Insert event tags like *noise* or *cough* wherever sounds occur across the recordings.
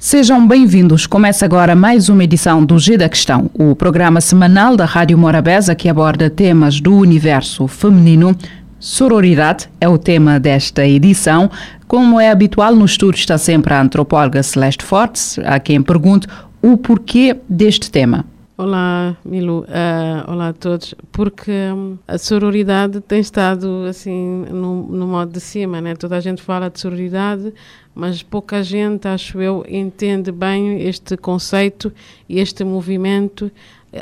Sejam bem-vindos. Começa agora mais uma edição do G da Questão, o programa semanal da Rádio Morabeza que aborda temas do universo feminino. Sororidade é o tema desta edição. Como é habitual no estudo está sempre a antropóloga Celeste Fortes, a quem pergunto o porquê deste tema. Olá, Milu. Uh, olá a todos. Porque um, a sororidade tem estado assim no, no modo de cima, né? Toda a gente fala de sororidade, mas pouca gente, acho eu, entende bem este conceito e este movimento,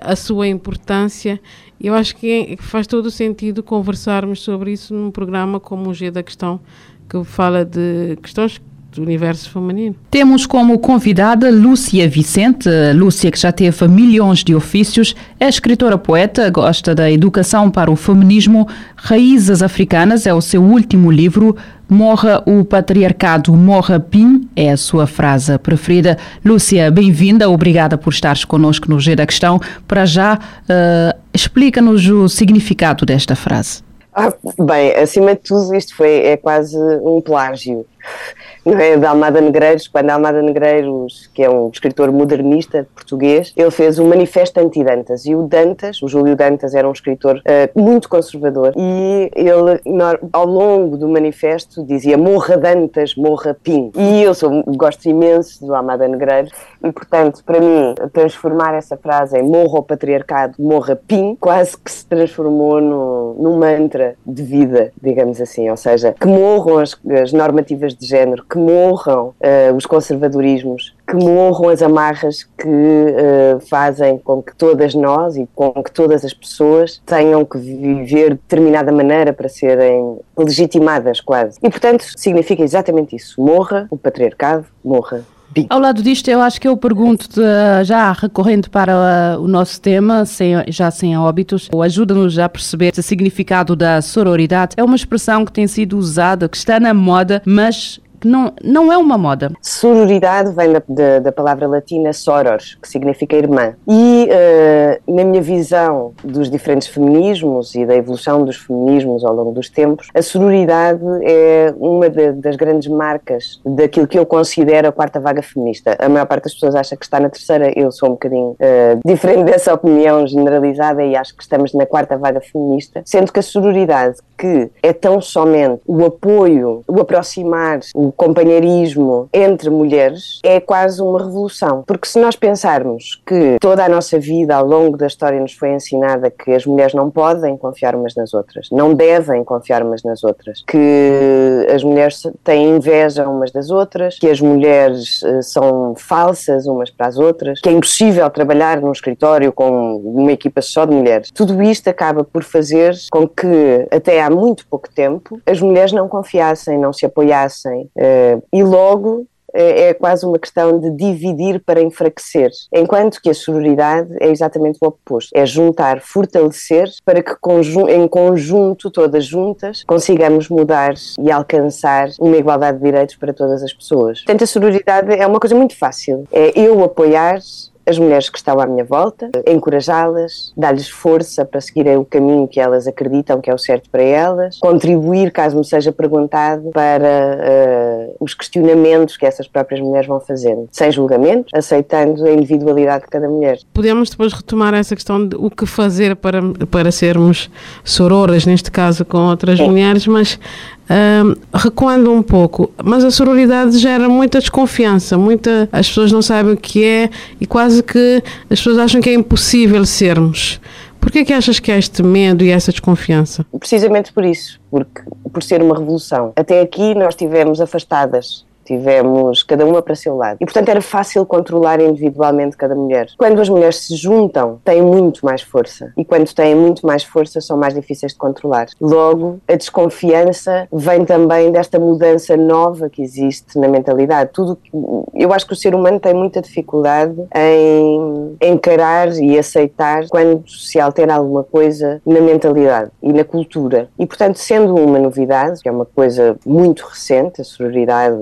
a sua importância. Eu acho que faz todo o sentido conversarmos sobre isso num programa como o G da Questão, que fala de questões do universo feminino. Temos como convidada Lúcia Vicente, Lúcia que já teve milhões de ofícios, é escritora poeta, gosta da educação para o feminismo, Raízes Africanas é o seu último livro, Morra o patriarcado, morra PIN, é a sua frase preferida. Lúcia, bem-vinda, obrigada por estares connosco no G da Questão. Para já, uh, explica-nos o significado desta frase. Ah, bem, acima de tudo, isto foi, é quase um plágio não é, de Almada Negreiros, quando Almada Negreiros, que é um escritor modernista português, ele fez um manifesto anti-Dantas. E o Dantas, o Júlio Dantas era um escritor uh, muito conservador. E ele ao longo do manifesto dizia morra Dantas, morra Pim. E eu sou, gosto imenso do Almada Negreiros. E portanto para mim transformar essa frase em morra o patriarcado, morra Pim quase que se transformou no, num mantra de vida, digamos assim, ou seja, que morram as, as normativas de género, que morram uh, os conservadorismos, que morram as amarras que uh, fazem com que todas nós e com que todas as pessoas tenham que viver de determinada maneira para serem legitimadas quase. E portanto significa exatamente isso: morra o patriarcado, morra ao lado disto, eu acho que eu pergunto já recorrendo para uh, o nosso tema, sem, já sem óbitos, ajuda-nos a perceber o significado da sororidade. É uma expressão que tem sido usada, que está na moda, mas não, não é uma moda. Sororidade vem da, da, da palavra latina soror, que significa irmã. E uh, na minha visão dos diferentes feminismos e da evolução dos feminismos ao longo dos tempos, a sororidade é uma de, das grandes marcas daquilo que eu considero a quarta vaga feminista. A maior parte das pessoas acha que está na terceira, eu sou um bocadinho uh, diferente *laughs* dessa opinião generalizada e acho que estamos na quarta vaga feminista, sendo que a sororidade, que é tão somente o apoio, o aproximar, o companheirismo entre mulheres é quase uma revolução. Porque se nós pensarmos que toda a nossa vida ao longo da história nos foi ensinada que as mulheres não podem confiar umas nas outras, não devem confiar umas nas outras, que as mulheres têm inveja umas das outras, que as mulheres uh, são falsas umas para as outras, que é impossível trabalhar num escritório com uma equipa só de mulheres. Tudo isto acaba por fazer com que, até há muito pouco tempo, as mulheres não confiassem, não se apoiassem, Uh, e logo é, é quase uma questão de dividir para enfraquecer, enquanto que a sororidade é exatamente o oposto, é juntar, fortalecer para que em conjunto, todas juntas, consigamos mudar e alcançar uma igualdade de direitos para todas as pessoas. Portanto, a sororidade é uma coisa muito fácil, é eu apoiar as mulheres que estão à minha volta, encorajá-las, dar-lhes força para seguirem o caminho que elas acreditam que é o certo para elas, contribuir, caso me seja perguntado, para uh, os questionamentos que essas próprias mulheres vão fazendo, sem julgamento, aceitando a individualidade de cada mulher. Podemos depois retomar essa questão de o que fazer para, para sermos sororas, neste caso com outras Sim. mulheres, mas recuando um pouco, mas a sororidade gera muita desconfiança, muita, as pessoas não sabem o que é e quase que as pessoas acham que é impossível sermos. Por que é que achas que há este medo e essa desconfiança? Precisamente por isso, porque por ser uma revolução. Até aqui nós tivemos afastadas tivemos cada uma para seu lado. E, portanto, era fácil controlar individualmente cada mulher. Quando as mulheres se juntam, têm muito mais força. E quando têm muito mais força, são mais difíceis de controlar. Logo, a desconfiança vem também desta mudança nova que existe na mentalidade. Tudo, eu acho que o ser humano tem muita dificuldade em encarar e aceitar quando se altera alguma coisa na mentalidade e na cultura. E, portanto, sendo uma novidade, que é uma coisa muito recente, a sororidade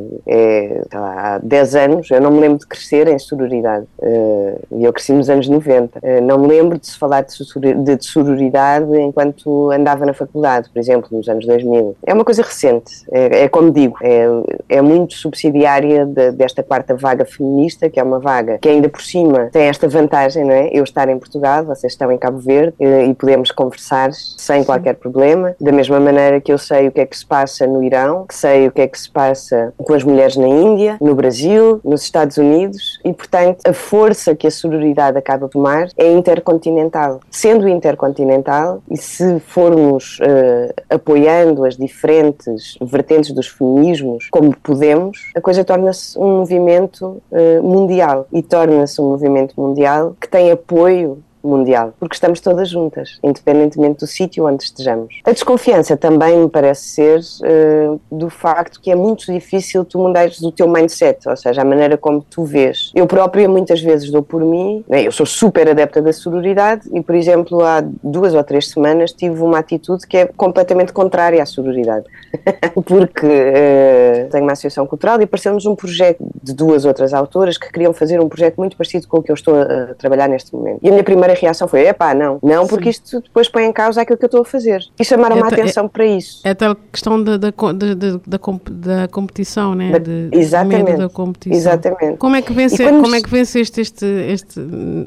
lá, há 10 anos, eu não me lembro de crescer em sororidade. Uh, eu cresci nos anos 90. Uh, eh, não me lembro de se falar de, de sororidade enquanto andava na faculdade, por exemplo, nos anos 2000. É uma coisa recente, é, é como digo, é, é muito subsidiária de, desta quarta vaga feminista, que é uma vaga que ainda por cima tem esta vantagem, não é? Eu estar em Portugal, vocês estão em Cabo Verde uh, e podemos conversar sem Sim. qualquer problema, da mesma maneira que eu sei o que é que se passa no Irão, que sei o que é que se passa com as mulheres na Índia, no Brasil, nos Estados Unidos e, portanto, a força que a sororidade acaba de tomar é intercontinental. Sendo intercontinental, e se formos uh, apoiando as diferentes vertentes dos feminismos como podemos, a coisa torna-se um movimento uh, mundial e torna-se um movimento mundial que tem apoio mundial, porque estamos todas juntas, independentemente do sítio onde estejamos. A desconfiança também me parece ser uh, do facto que é muito difícil tu mudares o teu mindset, ou seja, a maneira como tu vês. Eu própria muitas vezes dou por mim, né, eu sou super adepta da sororidade e, por exemplo, há duas ou três semanas tive uma atitude que é completamente contrária à sororidade, *laughs* porque uh, tenho uma associação cultural e apareceu-nos um projeto de duas outras autoras que queriam fazer um projeto muito parecido com o que eu estou a, trabalhar neste momento. E a minha primeira reação foi: epá, não, não, porque Sim. isto depois põe em causa aquilo que eu estou a fazer. E chamaram-me é, a atenção é, para isso. É tal questão da, da, da, da, da competição, né? De, exatamente. Da competição. Exatamente. Como é que, vence, como é que venceste este, este,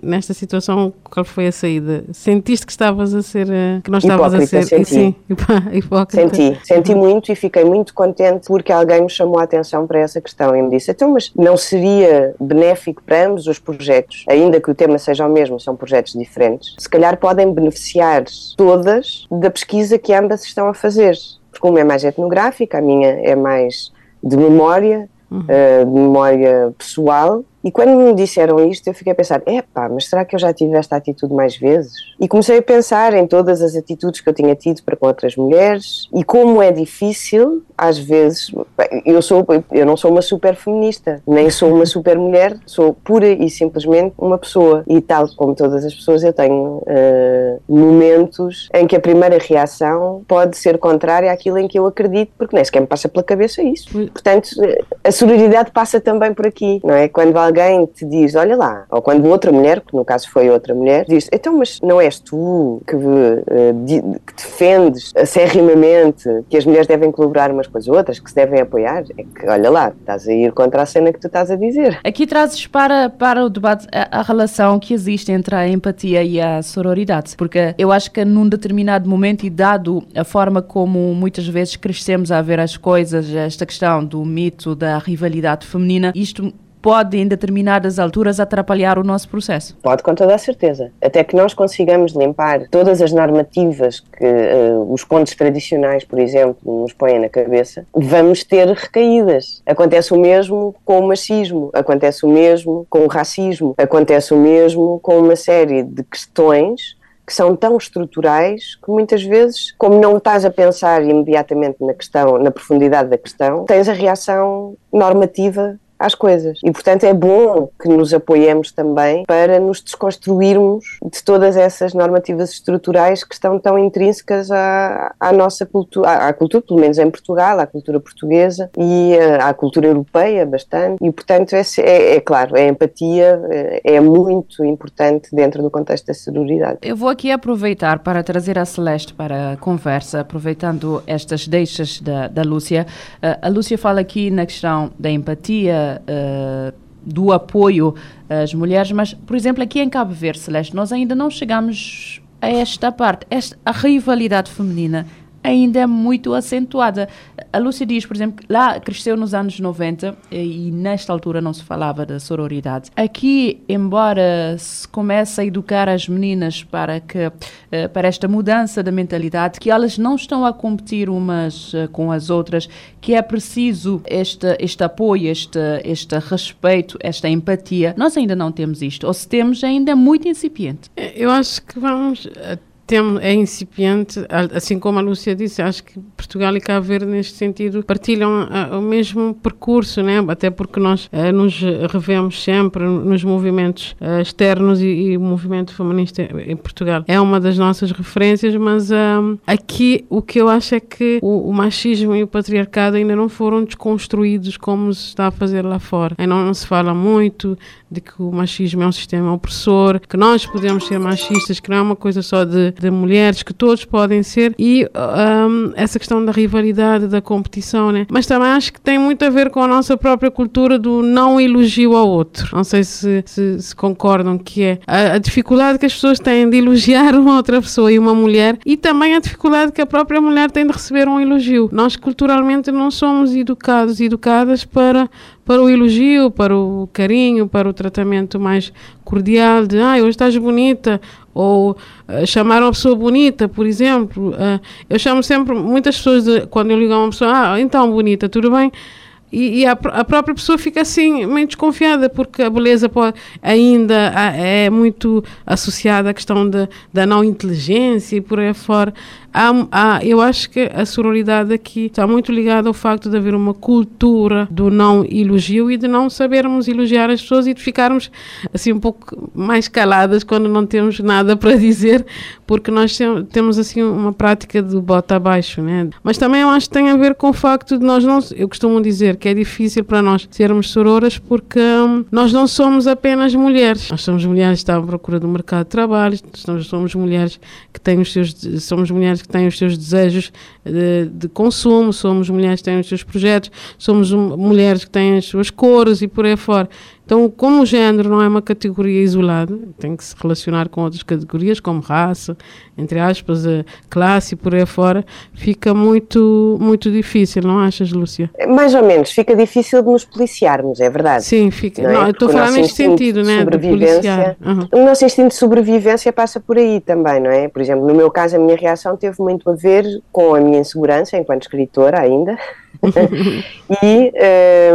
nesta situação? Qual foi a saída? Sentiste que estavas a ser. Eh, que não estavas hipócrita, a ser. Senti. Sim, hipócrita. Senti, senti muito e fiquei muito contente porque alguém me chamou a atenção para essa questão e me disse: então, mas não seria benéfico para ambos os projetos, ainda que o tema seja o mesmo, são projetos diferentes, se calhar podem beneficiar todas da pesquisa que ambas estão a fazer. Porque uma é mais etnográfica, a minha é mais de memória, uhum. uh, de memória pessoal, e quando me disseram isto, eu fiquei a pensar: epá, mas será que eu já tive esta atitude mais vezes? E comecei a pensar em todas as atitudes que eu tinha tido para com outras mulheres e como é difícil, às vezes. Eu, sou, eu não sou uma super feminista, nem sou uma *laughs* super mulher, sou pura e simplesmente uma pessoa. E tal como todas as pessoas, eu tenho uh, momentos em que a primeira reação pode ser contrária àquilo em que eu acredito, porque nem sequer me passa pela cabeça isso. Portanto, a sororidade passa também por aqui, não é? Quando alguém alguém te diz, olha lá, ou quando outra mulher, que no caso foi outra mulher, diz, então, mas não és tu que, uh, que defendes acerrimamente que as mulheres devem colaborar umas com as outras, que se devem apoiar? É que, olha lá, estás a ir contra a cena que tu estás a dizer. Aqui trazes para, para o debate a, a relação que existe entre a empatia e a sororidade, porque eu acho que num determinado momento e dado a forma como muitas vezes crescemos a ver as coisas, esta questão do mito da rivalidade feminina, isto pode, em determinadas alturas, atrapalhar o nosso processo? Pode, com toda a certeza. Até que nós consigamos limpar todas as normativas que uh, os contos tradicionais, por exemplo, nos põem na cabeça, vamos ter recaídas. Acontece o mesmo com o machismo, acontece o mesmo com o racismo, acontece o mesmo com uma série de questões que são tão estruturais que muitas vezes, como não estás a pensar imediatamente na questão, na profundidade da questão, tens a reação normativa às coisas. E, portanto, é bom que nos apoiemos também para nos desconstruirmos de todas essas normativas estruturais que estão tão intrínsecas à, à nossa cultura, à, à, cultura, pelo menos em Portugal, à cultura portuguesa e eh, à cultura europeia bastante. E, portanto, é, é, é claro, a empatia eh, é muito importante dentro do contexto da sororidade. Eu vou aqui aproveitar para trazer a Celeste para a conversa, aproveitando estas deixas da, da Lúcia. Uh, a Lúcia fala aqui na questão da empatia, uh, do apoio às mulheres, mas, por exemplo, aqui em Cabo Verde, Celeste, nós ainda não chegamos a esta parte. Esta, a rivalidade feminina ainda é muito acentuada. A Lúcia diz, por exemplo, lá cresceu nos anos 90 e nesta altura não se falava da sororidade. Aqui, embora se comece a educar as meninas para que eh, para esta mudança da mentalidade, que elas não estão a competir umas eh, com as outras, que é preciso este, este apoio, este, este respeito, esta empatia. Nós ainda não temos isto, ou se temos, ainda é muito incipiente. Eu acho que vamos tem, é incipiente, assim como a Lúcia disse, acho que Portugal e Cabo Verde, neste sentido, partilham o mesmo percurso, né? até porque nós uh, nos revemos sempre nos movimentos uh, externos e, e, o movimento feminista em Portugal é uma das nossas referências, mas aqui o que eu acho é que o, o, machismo e o patriarcado ainda não foram desconstruídos como se está a fazer lá fora. Ainda não se fala muito de que o machismo é um sistema opressor, que nós podemos ser machistas, que não é uma coisa só de de mulheres, que todos podem ser, e um, essa questão da rivalidade, da competição, né? Mas também acho que tem muito a ver com a nossa própria cultura do não elogio ao outro. Não sei se, se, se concordam que é a, a, dificuldade que as pessoas têm de elogiar uma outra pessoa e uma mulher, e também a dificuldade que a própria mulher tem de receber um elogio. Nós culturalmente não somos educados educadas para para o elogio, para o carinho, para o tratamento mais cordial de ah, hoje estás bonita, ou uh, chamar uma pessoa bonita, por exemplo. Uh, eu chamo sempre muitas pessoas, de, quando eu ligo a uma pessoa, ah, então bonita, tudo bem? E, e a, a, própria pessoa fica assim meio desconfiada porque a beleza pode, ainda é muito associada à questão de, da não inteligência e por aí fora há, há, eu acho que a sororidade aqui está muito ligada ao facto de haver uma cultura do não elogio e de não sabermos elogiar as pessoas e de ficarmos assim um pouco mais caladas quando não temos nada para *laughs* dizer, porque nós temos assim uma prática de bota abaixo, né? Mas também eu acho que tem a ver com o facto de nós não, eu costumo dizer que é difícil para nós sermos sororas porque hum, nós não somos apenas mulheres, nós somos mulheres que estão à procura do mercado de trabalho, somos mulheres que têm os seus, somos mulheres que têm os seus desejos de, de, consumo, somos mulheres que têm os seus projetos, somos mulheres que têm as suas cores e por aí fora. Então, como o género não é uma categoria isolada, tem que se relacionar com outras categorias, como raça, entre aspas, classe e por aí fora, fica muito, muito difícil, não achas, Lúcia? Mais ou menos, fica difícil de nos policiarmos, é verdade. Sim, fica. Não, é? não estou a falar neste sentido, né? Sobrevivência, uhum. O nosso instinto de sobrevivência passa por aí também, não é? Por exemplo, no meu caso, a minha reação teve muito a ver com a minha insegurança enquanto escritora ainda. *laughs* *laughs* e.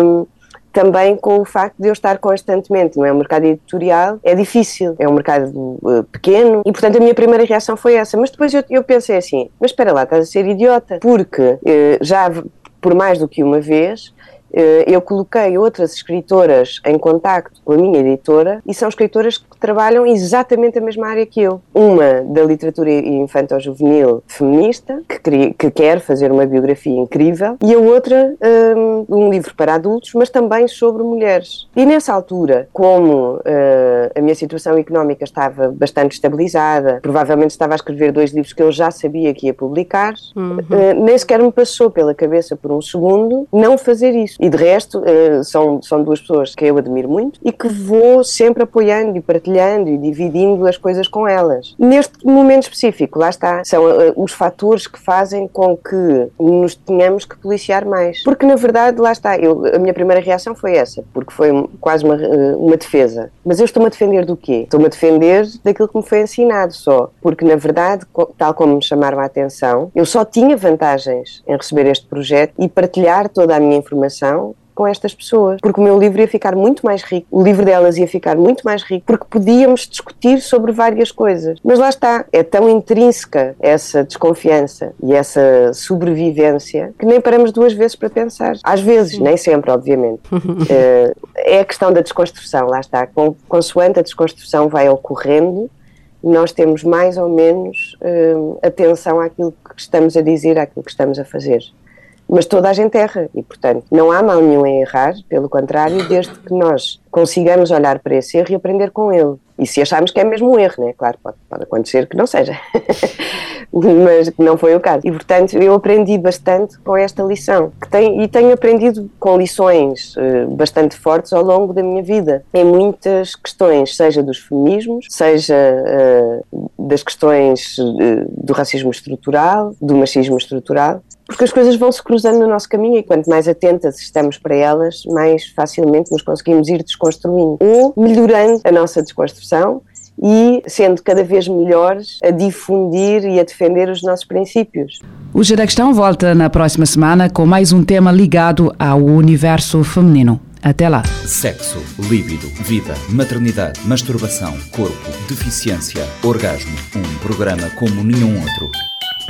Um, também com o facto de eu estar constantemente, não é? O mercado editorial é difícil, é um mercado uh, pequeno e, portanto, a minha primeira reação foi essa. Mas depois eu, eu pensei assim: mas espera lá, estás a ser idiota, porque uh, já por mais do que uma vez eu coloquei outras escritoras em contacto com a minha editora e são escritoras que trabalham exatamente a mesma área que eu. Uma da literatura infantil-juvenil feminista, que, que, quer fazer uma biografia incrível, e a outra um, um, livro para adultos, mas também sobre mulheres. E nessa altura, como uh, a minha situação económica estava bastante estabilizada, provavelmente estava a escrever dois livros que eu já sabia que ia publicar, uhum. uh, nem sequer me passou pela cabeça por um segundo não fazer isso. E de resto, uh, são, são duas pessoas que eu admiro muito e que vou sempre apoiando e partilhando e dividindo as coisas com elas. Neste momento específico, lá está, são uh, os fatores que fazem com que nos tenhamos que policiar mais. Porque, na verdade, lá está, eu, a minha primeira reação foi essa, porque foi quase uma, uh, uma defesa. Mas eu estou-me a defender do quê? Estou-me a defender daquilo que me foi ensinado só. Porque, na verdade, tal como me chamaram a atenção, eu só tinha vantagens em receber este projeto e partilhar toda a minha informação com estas pessoas, porque o meu livro ia ficar muito mais rico, o livro delas ia ficar muito mais rico, porque podíamos discutir sobre várias coisas. Mas lá está, é tão intrínseca essa desconfiança e essa sobrevivência que nem paramos duas vezes para pensar. Às vezes, nem sempre, obviamente. *laughs* Eh, é a questão da desconstrução, lá está. Consoante a desconstrução vai ocorrendo, nós temos mais ou menos uh, atenção àquilo que estamos a dizer, àquilo que estamos a fazer mas toda a gente erra e, portanto, não há mal nenhum em errar, pelo contrário, desde que nós consigamos olhar para esse erro e aprender com ele. E se acharmos que é mesmo um erro, né? claro, pode, pode acontecer que não seja, *laughs* mas que não foi o caso. E portanto eu aprendi bastante com esta lição que tem, e tenho aprendido com lições uh, bastante fortes ao longo da minha vida, em muitas questões, seja dos feminismos, seja uh, das questões uh, do racismo estrutural, do machismo estrutural, porque as coisas vão se cruzando no nosso caminho e quanto mais atentas estamos para elas, mais facilmente nos conseguimos ir desconstruindo ou melhorando a nossa desconstrução e sendo cada vez melhores a difundir e a defender os nossos princípios. O Gira Questão volta na próxima semana com mais um tema ligado ao universo feminino. Até lá. Sexo, líbido, vida, maternidade, masturbação, corpo, deficiência, orgasmo. Um programa como nenhum outro.